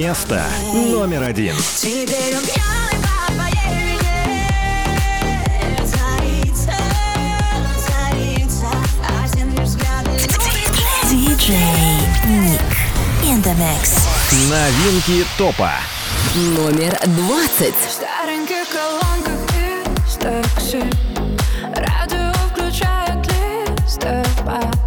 Место номер один. Теперь он пьяный. А Ник mix. Новинки топа. Номер двадцать. В стареньких колонках из такси Радио включают листопад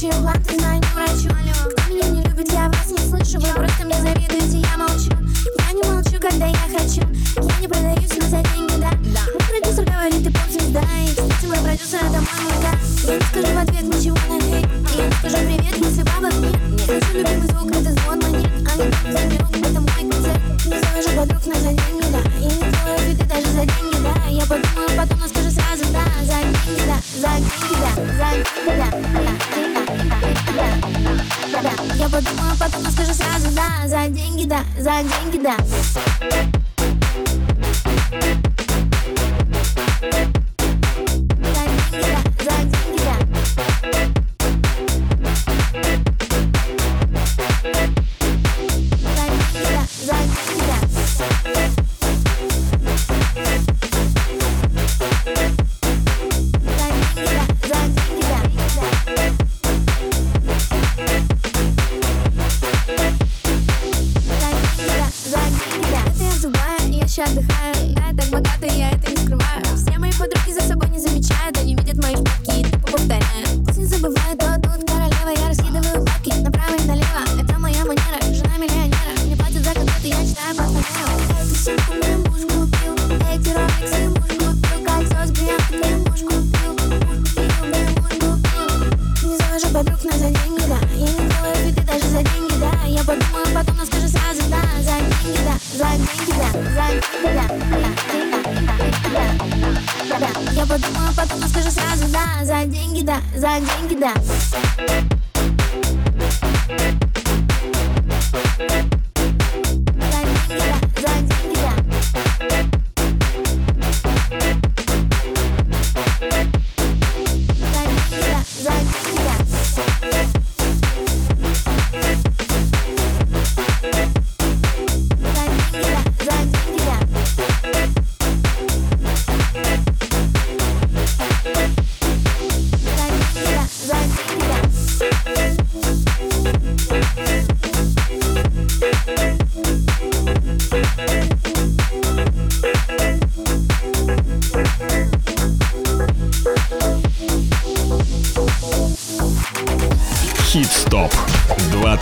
Короче, план ты знаю, дурачу Кто меня не любит, я вас не слышу. Вы просто мне завидуете, я молчу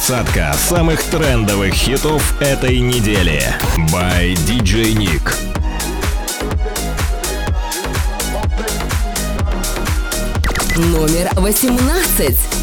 двадцатка самых трендовых хитов этой недели. By DJ Nick. Номер восемнадцать.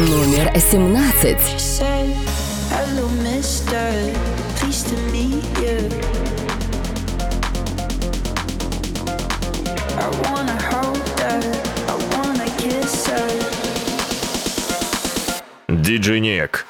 номер 17. Диджинек.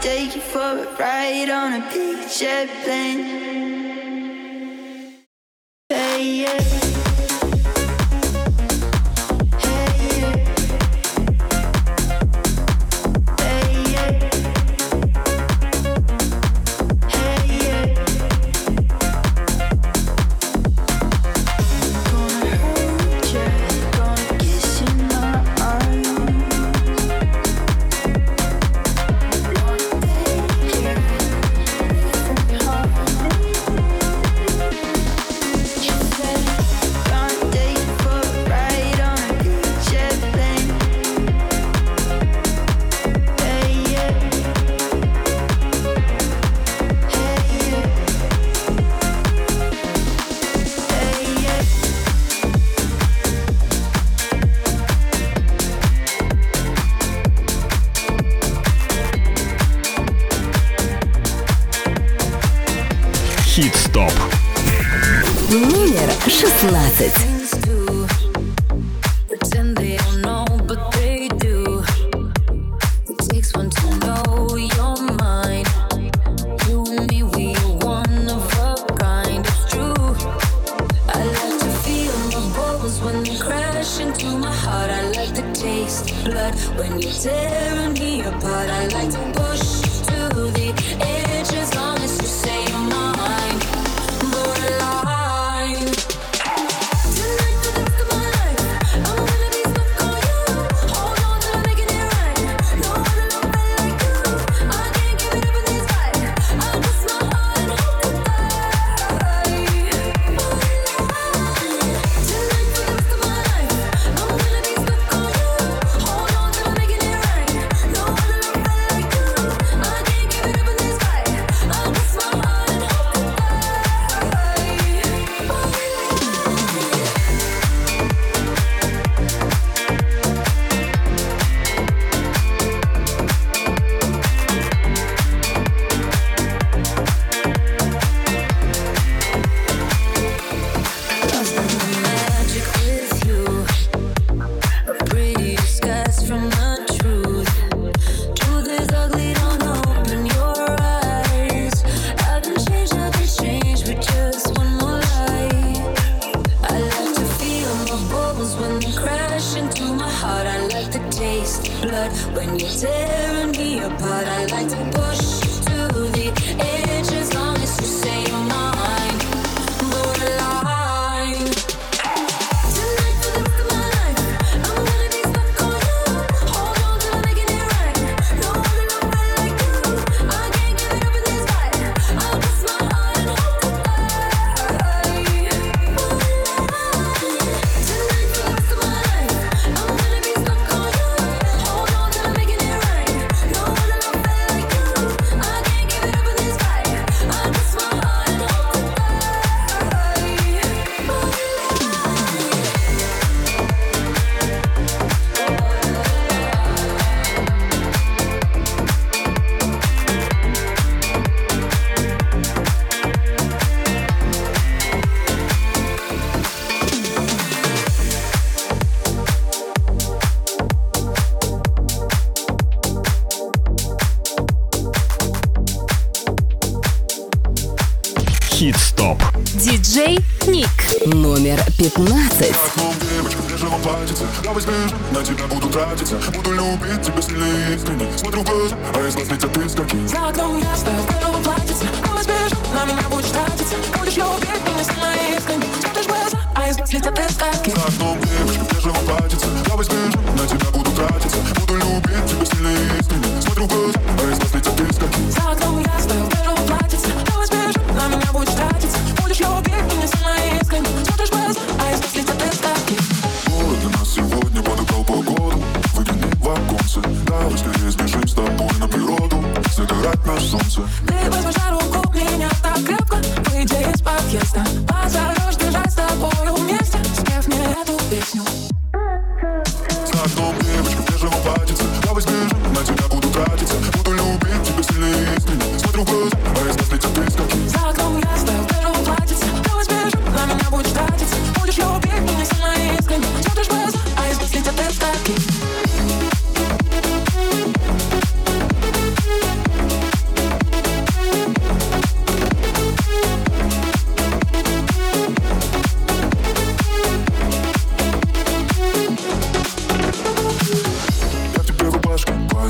Take you for a ride on a picture plane. Hey, yeah. 15. Девочка, мне же воплотится Давай сбежим, на тебя буду тратиться. Буду любить тебя сильно и Смотрю глаза, а из глаз летят искорки За окном ясно, в воплотится Давай сбежим, на меня будешь тратиться. Будешь любить меня сильно и искренне глаза, а из глаз летят искорки За девочка, где же воплотится Давай сбежим,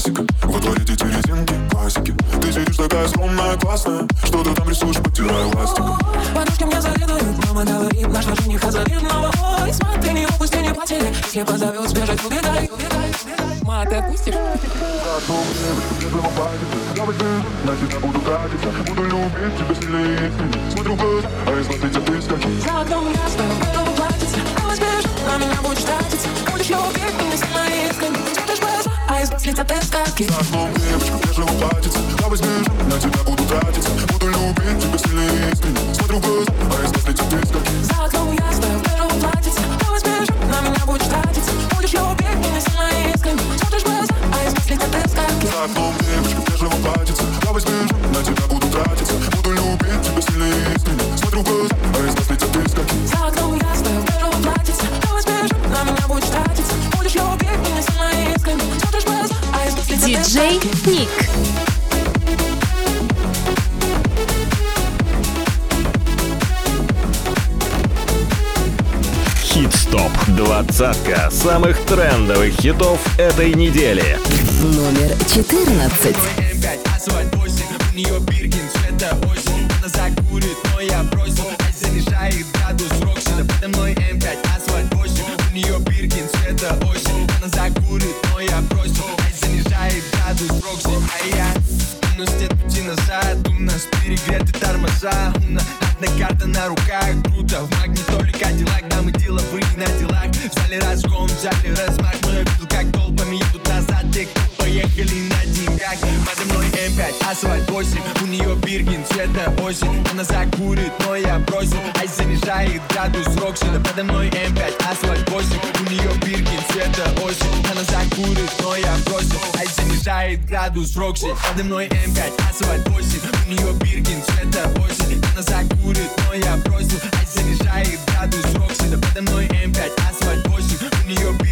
пластика Во дворе эти резинки, классики. Ты сидишь такая скромная, классная. Что ты там рисуешь, подтирая ластиком Подружки мне завидуют Мама говорит, нашего жениха завидного Ой, смотри, не упусти, не потери Если позовет, сбежать, убегай, убегай, убегай Ма, ты отпустишь? Я на тебя буду тратиться Буду любить тебя сильнее Смотрю в глаза, а из глаз летят искорки За окном ясно, в белом платьице. Давай сбежишь, на меня будешь тратиться Будешь любить меня сильно искренне Смотришь в глаза, а из глаз летят искорки За окном девочка в бежевом платьице Я возьму, на тебя буду тратиться Буду любить тебя сильнее искренне Смотрю в глаза, а из искорки За окном ясно, в белом платьице Давай сбежишь, на меня будешь тратиться Будешь любить меня сильно искренне Смотришь в глаза, а из глаз летят искорки За окном девочка в бежевом платьице Я возьму, Диджей Ник. Хит-стоп. Двадцатка самых трендовых хитов этой недели. Номер 14. Мной М5, асфальт 8 У нее Биркин, цвета осень. Она закурит, но я бросил. Ай, занижает градус Роксина Подо мной М5, асфальт 8 У нее Биркин, цвета осень. Она закурит, но я бросил. Ай, занижает градус Рокси Подо мной М5, асфальт 8 У нее Биркин, цвета осень. Она закурит, но я бросил. Ай, занижает градус Рокси Подо мной М5, асфальт 8 У нее Биркин,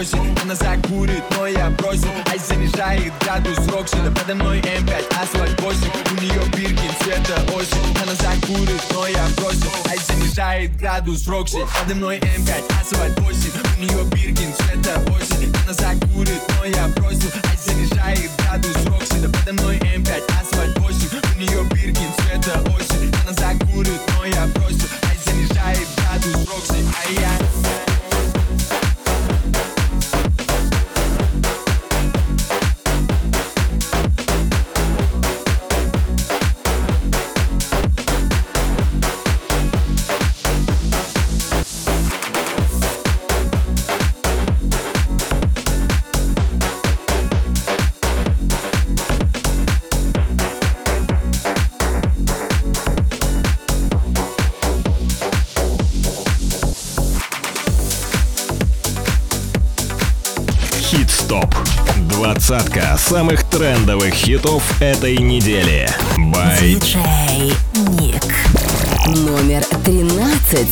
осень Она закурит, но я бросил. Ай, занижает градус Роксина. Подо мной М5, асфальт 8 У нее Биркин, цвета осень. Она закурит, но я бросил. Ай, занижает градус Рокси Подо мной М5, асфальт 8 У нее Биркин, цвета осень Двадцатка самых трендовых хитов этой недели. Бай Диджей Ник. Номер 13.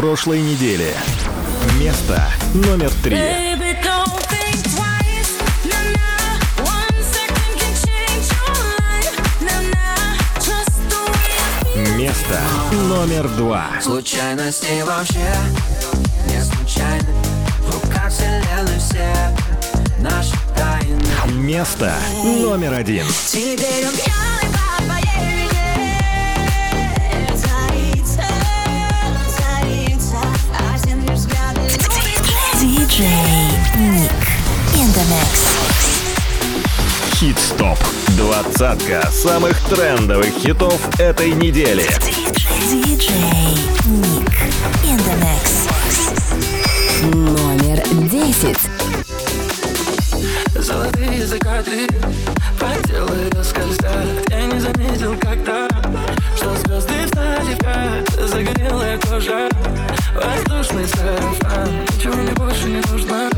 Прошлой недели. Место номер три. Baby. Место номер два. Случайности вообще не случайны В руках вселенной все наши тайны Место номер один. Теперь он Хит-стоп. Двадцатка самых трендовых хитов этой недели. DJ Nick in the mix. Номер 10. Золотые закаты по телу скользят Я не заметил когда Что звезды кат Загорелая кожа Воздушный сарафан. Ничего мне больше не нужно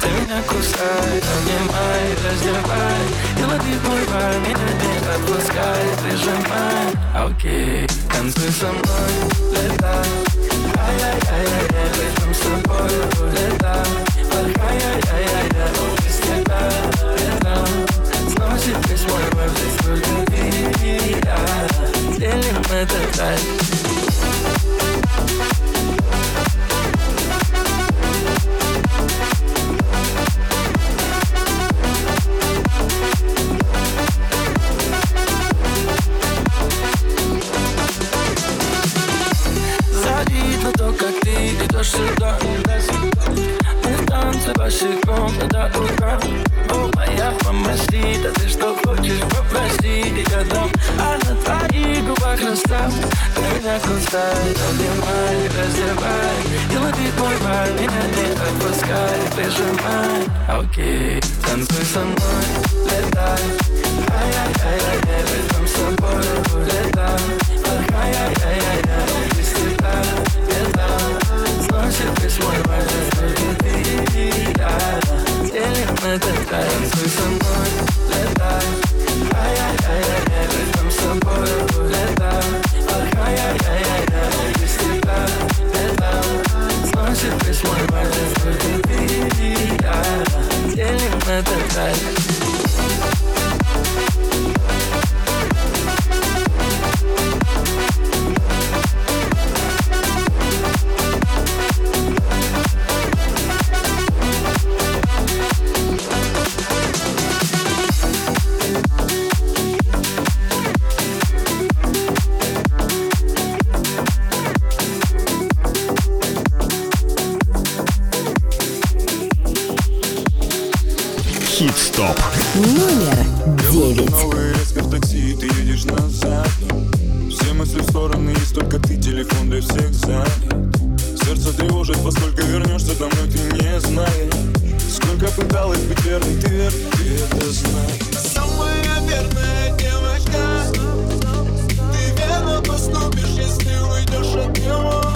Ты меня кусай, обнимай, раздевай. И лови мой пар, меня не отпускай Прижимай, окей Танцуй со мной, летай. Ай-яй-яй-яй, летим с тобой, летай. Ай-яй-яй-яй, side Номер 9. Новый резко в такси, ты едешь назад. Все мысли в стороны, есть только ты, телефон для всех занят. Сердце тревожит, поскольку вернешься домой, ты не знаешь. Сколько пыталась быть верной, ты верный, ты это знаешь. Самая верная девочка. Ты верно поступишь, если уйдешь от него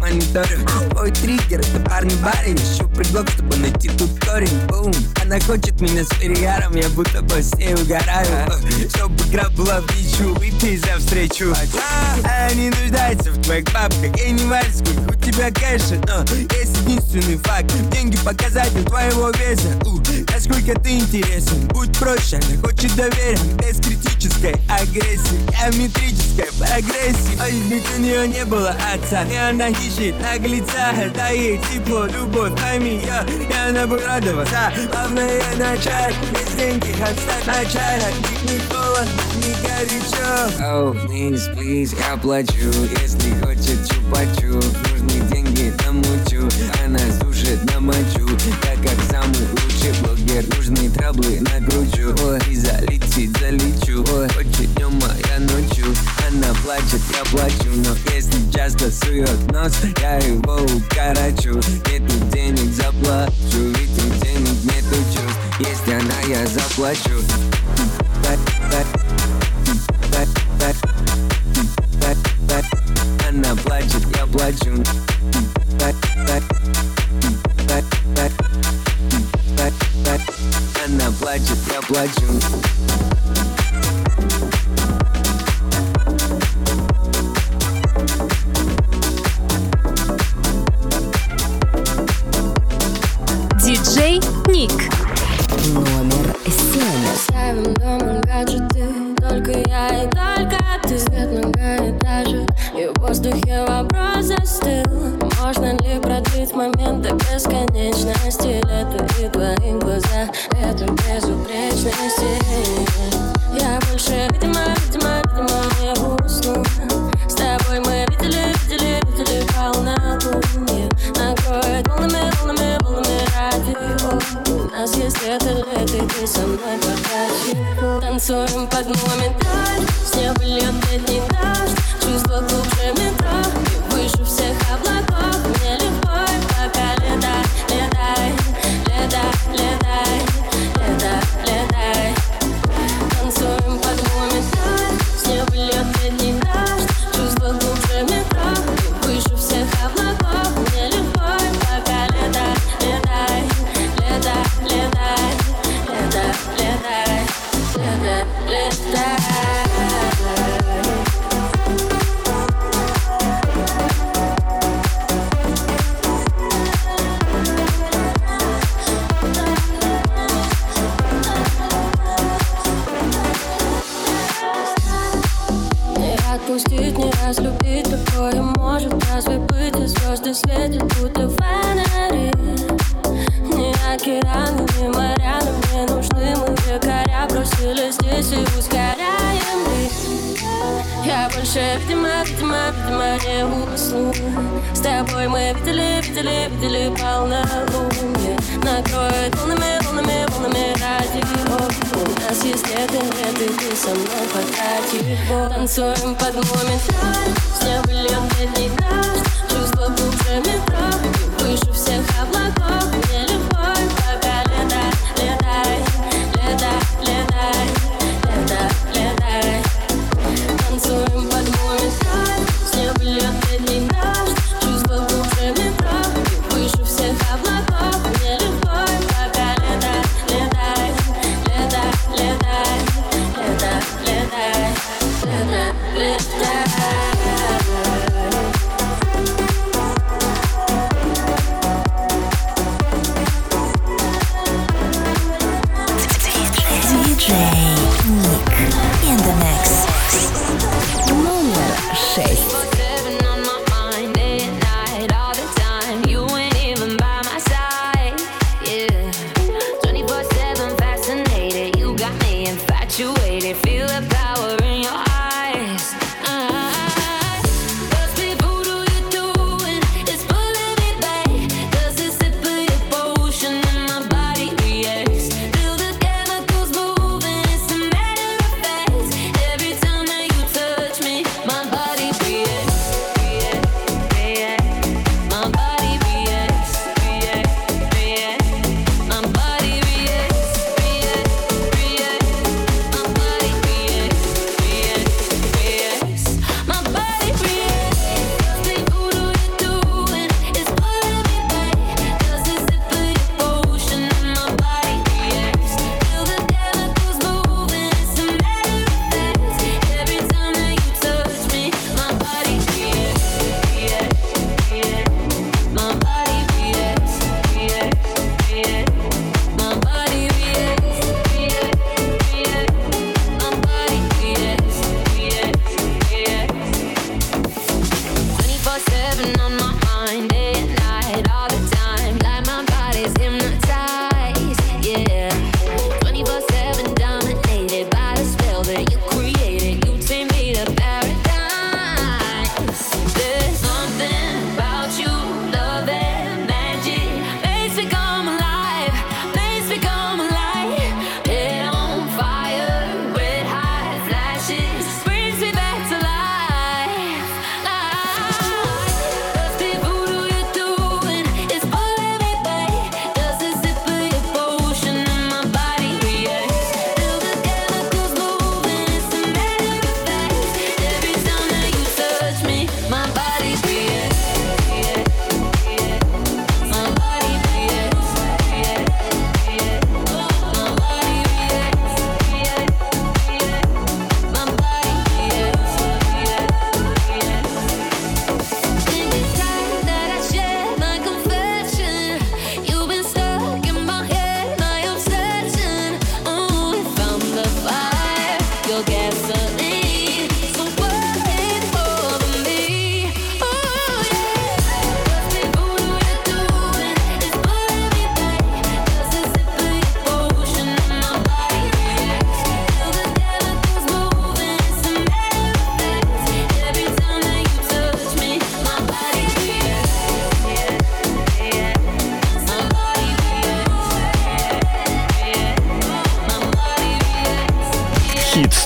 мониторы Ой, триггер, это парни барин. Ищу предлог, чтобы найти тут корень Бум, она хочет меня с перегаром Я будто бы с ней угораю. Чтобы игра была в ничью Выпей за встречу. Она не нуждается в твоих бабках. Ей не важно, сколько у тебя кэша. Но есть единственный факт. Деньги показатель твоего веса. У, Насколько ты интересен. Будь проще, она хочет доверия. Без критической агрессии. Геометрической прогрессии. Ой, ведь у нее не было отца. И она ищет Дай ей тепло, любовь, пойми я И она будет радоваться. Главное начать Без деньги отстать От них не холодно, не горячо. Oh, please, please, я плачу Если хочет чупачу. Нужны деньги, намучу Она сушит на мочу. Я как самый лучший блогер Нужны траблы накручу Ой, и залетит, залечу. Ой, хочет днем, а я ночью Она плачет, я плачу Но если часто сует нос Я его укорочу. Нету денег, заплачу Ведь у денег нету чувств. Если она, я заплачу. Она плачет, я плачу. Она плачет, я плачу Можно ли продлить момент до бесконечности? Лето и твои глаза Это безупречности. Я больше, видимо, видимо, видимо не усну. С тобой мы видели, видели, видели полнолуние Накроет волнами, волнами, волнами радио У нас есть лето, лето, и ты со мной покачи Танцуем под моменталь С неба льет летний дождь Чувство глубже метро И выше всех облаков Танцуем под моменталь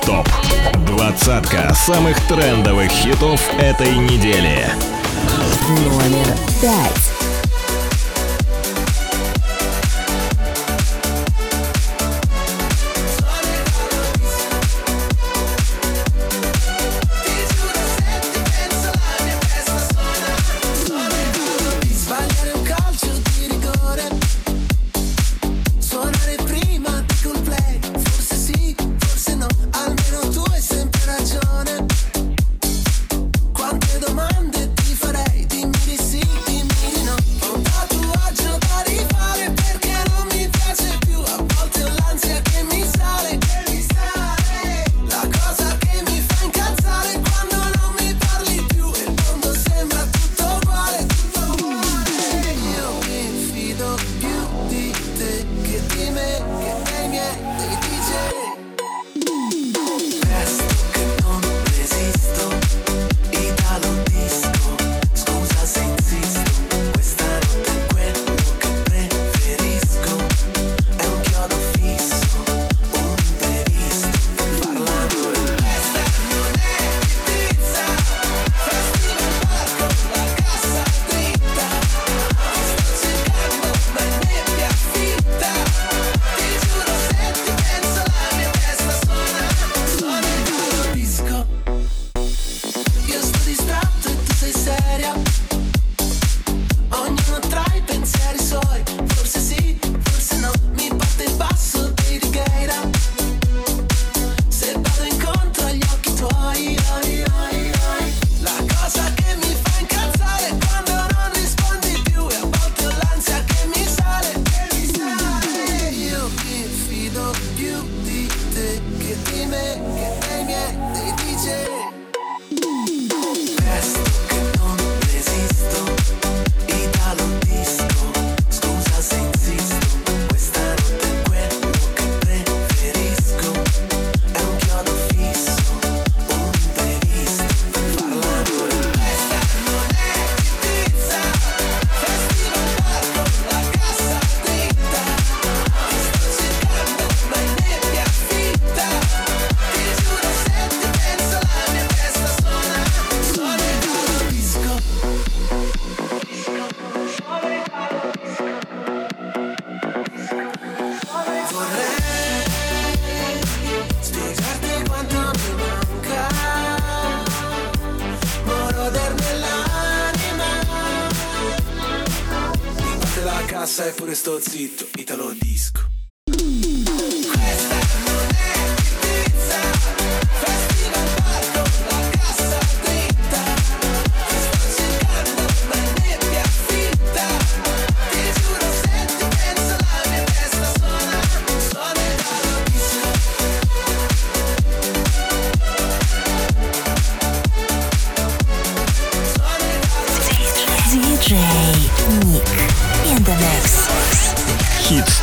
ТОП. Двадцатка самых трендовых хитов этой недели. Номер пять.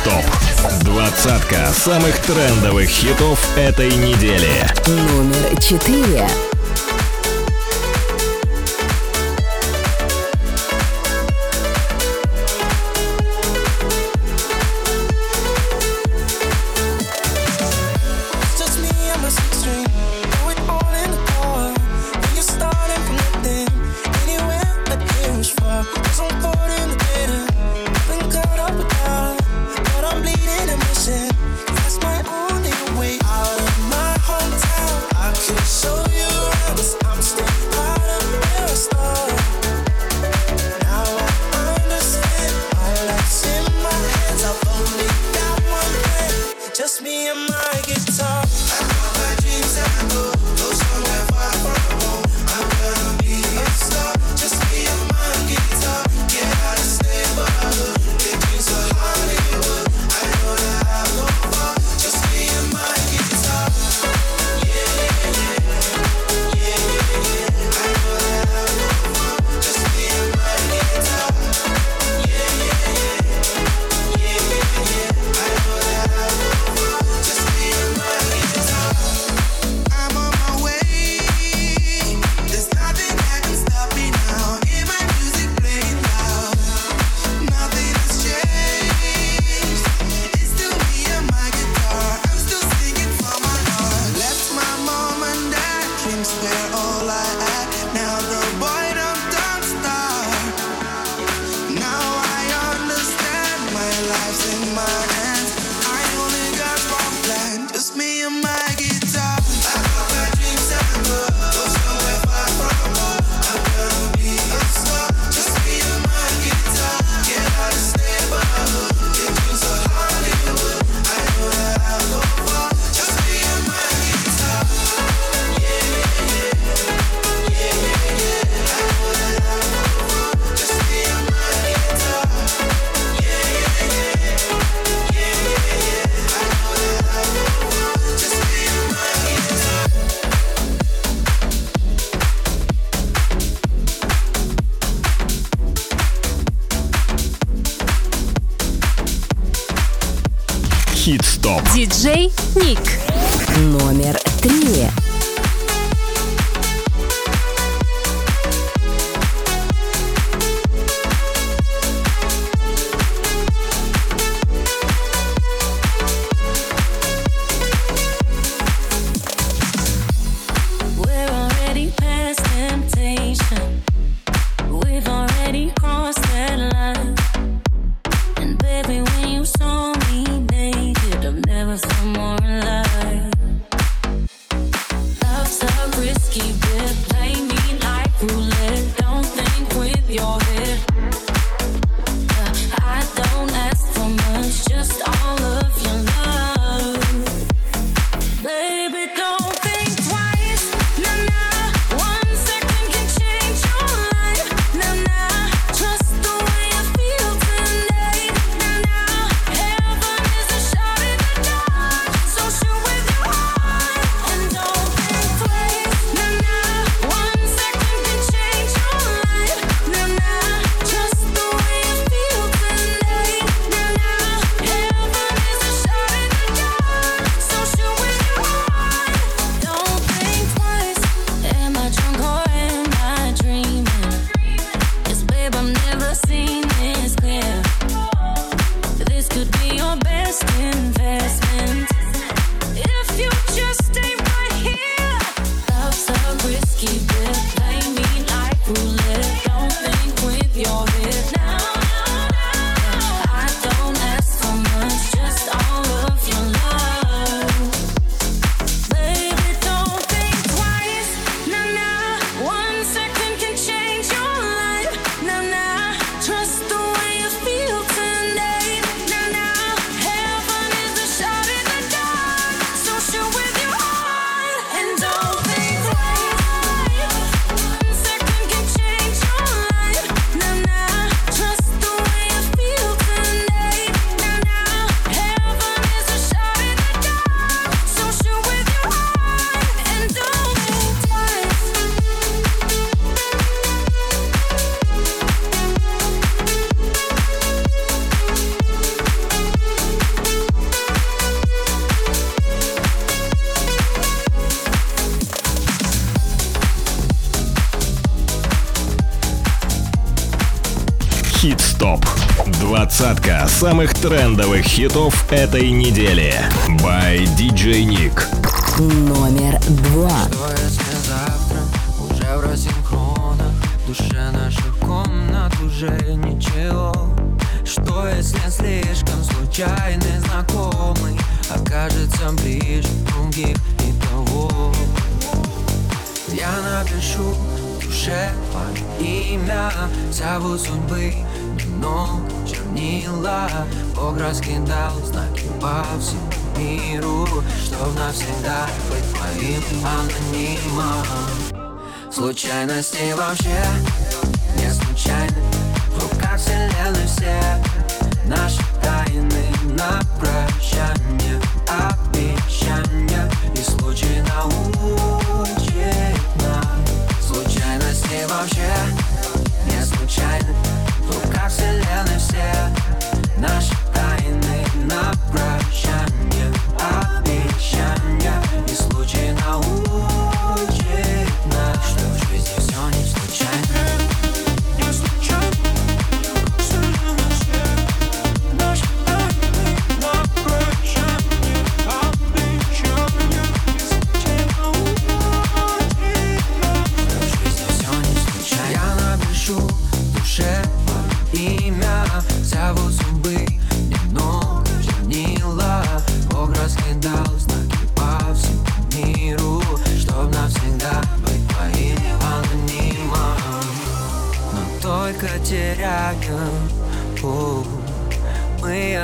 ТОП. Двадцатка самых трендовых хитов этой недели. Номер четыре. mind. DJ Двадцатка самых трендовых хитов этой недели. By DJ Nick. Номер два. Завтра, уже в рассинхронах Душе наших комнат уже ничего Что если слишком случайный знакомый Окажется ближе других и того Я напишу чуже имя. Зовут судьбы но чернила. Бог раскидал знаки по всему миру Чтоб навсегда быть моим анонимом. Случайности вообще не случайны. В руках вселенной все наши тайны на прощание Обещания. И случай наук нас вообще Не случайно В как вселенной все наши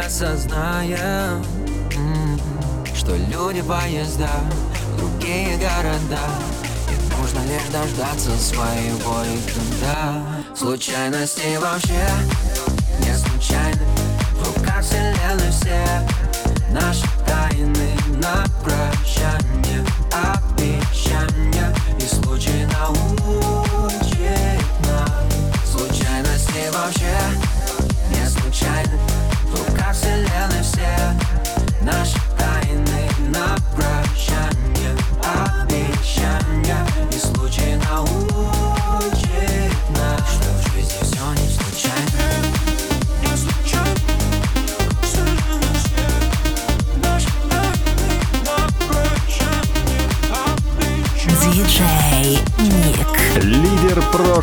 осознаем Что люди поезда, другие города. И нужно лишь дождаться своего и тогда Случайности вообще не случайны. В руках вселенной все наши тайны на прощание.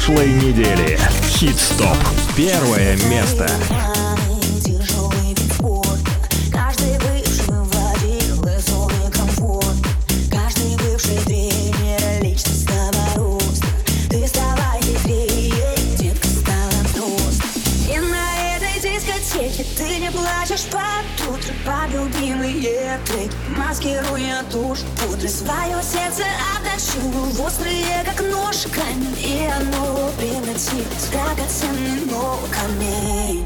прошлой недели. Хит-стоп. Первое место. Маскируя душ, пудры свое сердце от чувство острые, как нож, камень, и оно превратилось в драгоценный но камень.